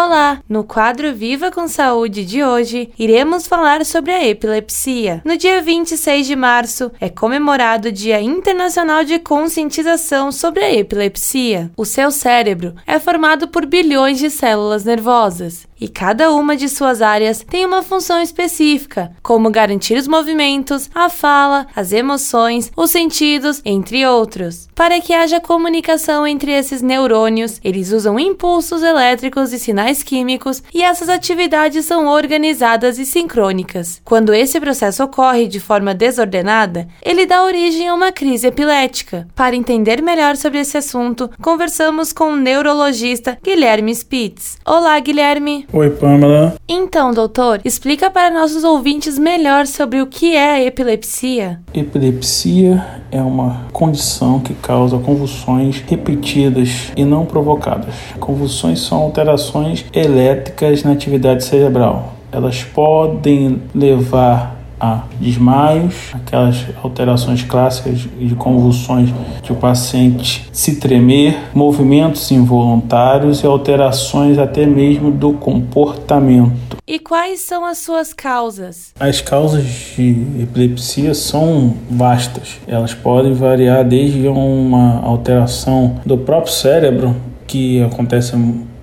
Olá! No quadro Viva com Saúde de hoje, iremos falar sobre a epilepsia. No dia 26 de março é comemorado o Dia Internacional de Conscientização sobre a Epilepsia. O seu cérebro é formado por bilhões de células nervosas e cada uma de suas áreas tem uma função específica, como garantir os movimentos, a fala, as emoções, os sentidos, entre outros. Para que haja comunicação entre esses neurônios, eles usam impulsos elétricos e sinais químicos, e essas atividades são organizadas e sincrônicas. Quando esse processo ocorre de forma desordenada, ele dá origem a uma crise epilética. Para entender melhor sobre esse assunto, conversamos com o neurologista Guilherme Spitz. Olá, Guilherme! Oi, Pamela. Então, doutor, explica para nossos ouvintes melhor sobre o que é a epilepsia. Epilepsia é uma condição que causa convulsões repetidas e não provocadas. Convulsões são alterações elétricas na atividade cerebral. Elas podem levar a desmaios, aquelas alterações clássicas de convulsões de o paciente se tremer, movimentos involuntários e alterações até mesmo do comportamento. E quais são as suas causas? As causas de epilepsia são vastas. Elas podem variar desde uma alteração do próprio cérebro, que acontece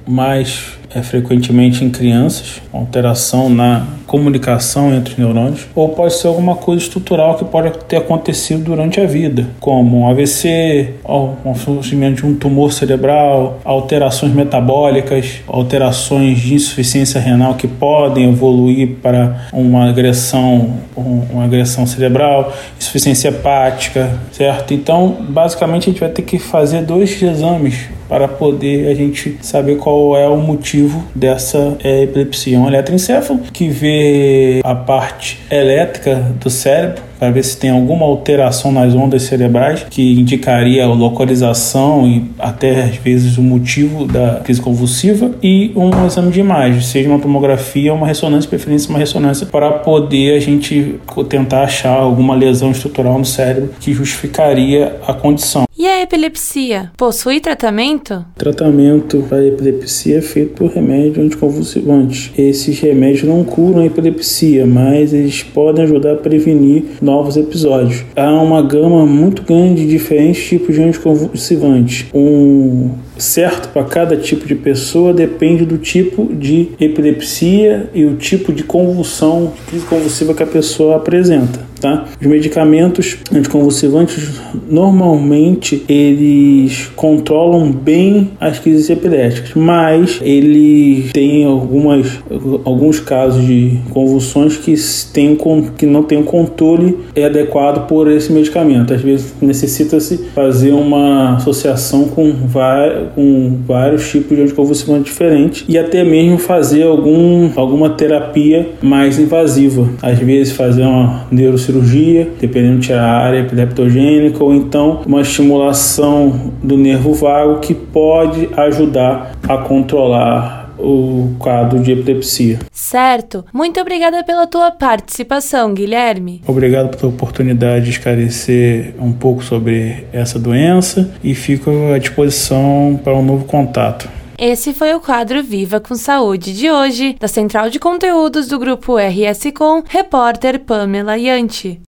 mais é, frequentemente em crianças, alteração na comunicação entre os neurônios, ou pode ser alguma coisa estrutural que pode ter acontecido durante a vida, como um AVC, o surgimento de um tumor cerebral, alterações metabólicas, alterações de insuficiência renal que podem evoluir para uma agressão, uma agressão cerebral, insuficiência hepática, certo? Então, basicamente a gente vai ter que fazer dois exames para poder a gente saber qual é o motivo dessa é, epilepsia. Um eletroencefalo que vê a parte elétrica do cérebro para ver se tem alguma alteração nas ondas cerebrais que indicaria a localização e até às vezes o motivo da crise convulsiva e um exame de imagem, seja uma tomografia ou uma ressonância, preferência uma ressonância, para poder a gente tentar achar alguma lesão estrutural no cérebro que justificaria a condição. E a epilepsia possui tratamento? Tratamento para epilepsia é feito por remédio anticonvulsivante. Esses remédios não curam a epilepsia, mas eles podem ajudar a prevenir novos episódios. Há uma gama muito grande de diferentes tipos de anticonvulsivantes. Um certo para cada tipo de pessoa depende do tipo de epilepsia e o tipo de convulsão, de crise convulsiva que a pessoa apresenta. Tá? Os medicamentos anticonvulsivantes normalmente eles controlam bem as crises epiléticas, mas eles têm algumas, alguns casos de convulsões que, tem, que não tem um controle adequado por esse medicamento. Às vezes necessita-se fazer uma associação com vários com vários tipos de anticonvulsivante diferentes e até mesmo fazer algum, alguma terapia mais invasiva. Às vezes fazer uma neurocirurgia, dependendo de a área epileptogênica, ou então uma estimulação do nervo vago que pode ajudar a controlar o quadro de epilepsia. Certo. Muito obrigada pela tua participação, Guilherme. Obrigado pela oportunidade de esclarecer um pouco sobre essa doença e fico à disposição para um novo contato. Esse foi o quadro Viva com Saúde de hoje, da Central de Conteúdos do Grupo RS Com, repórter Pamela Yanti.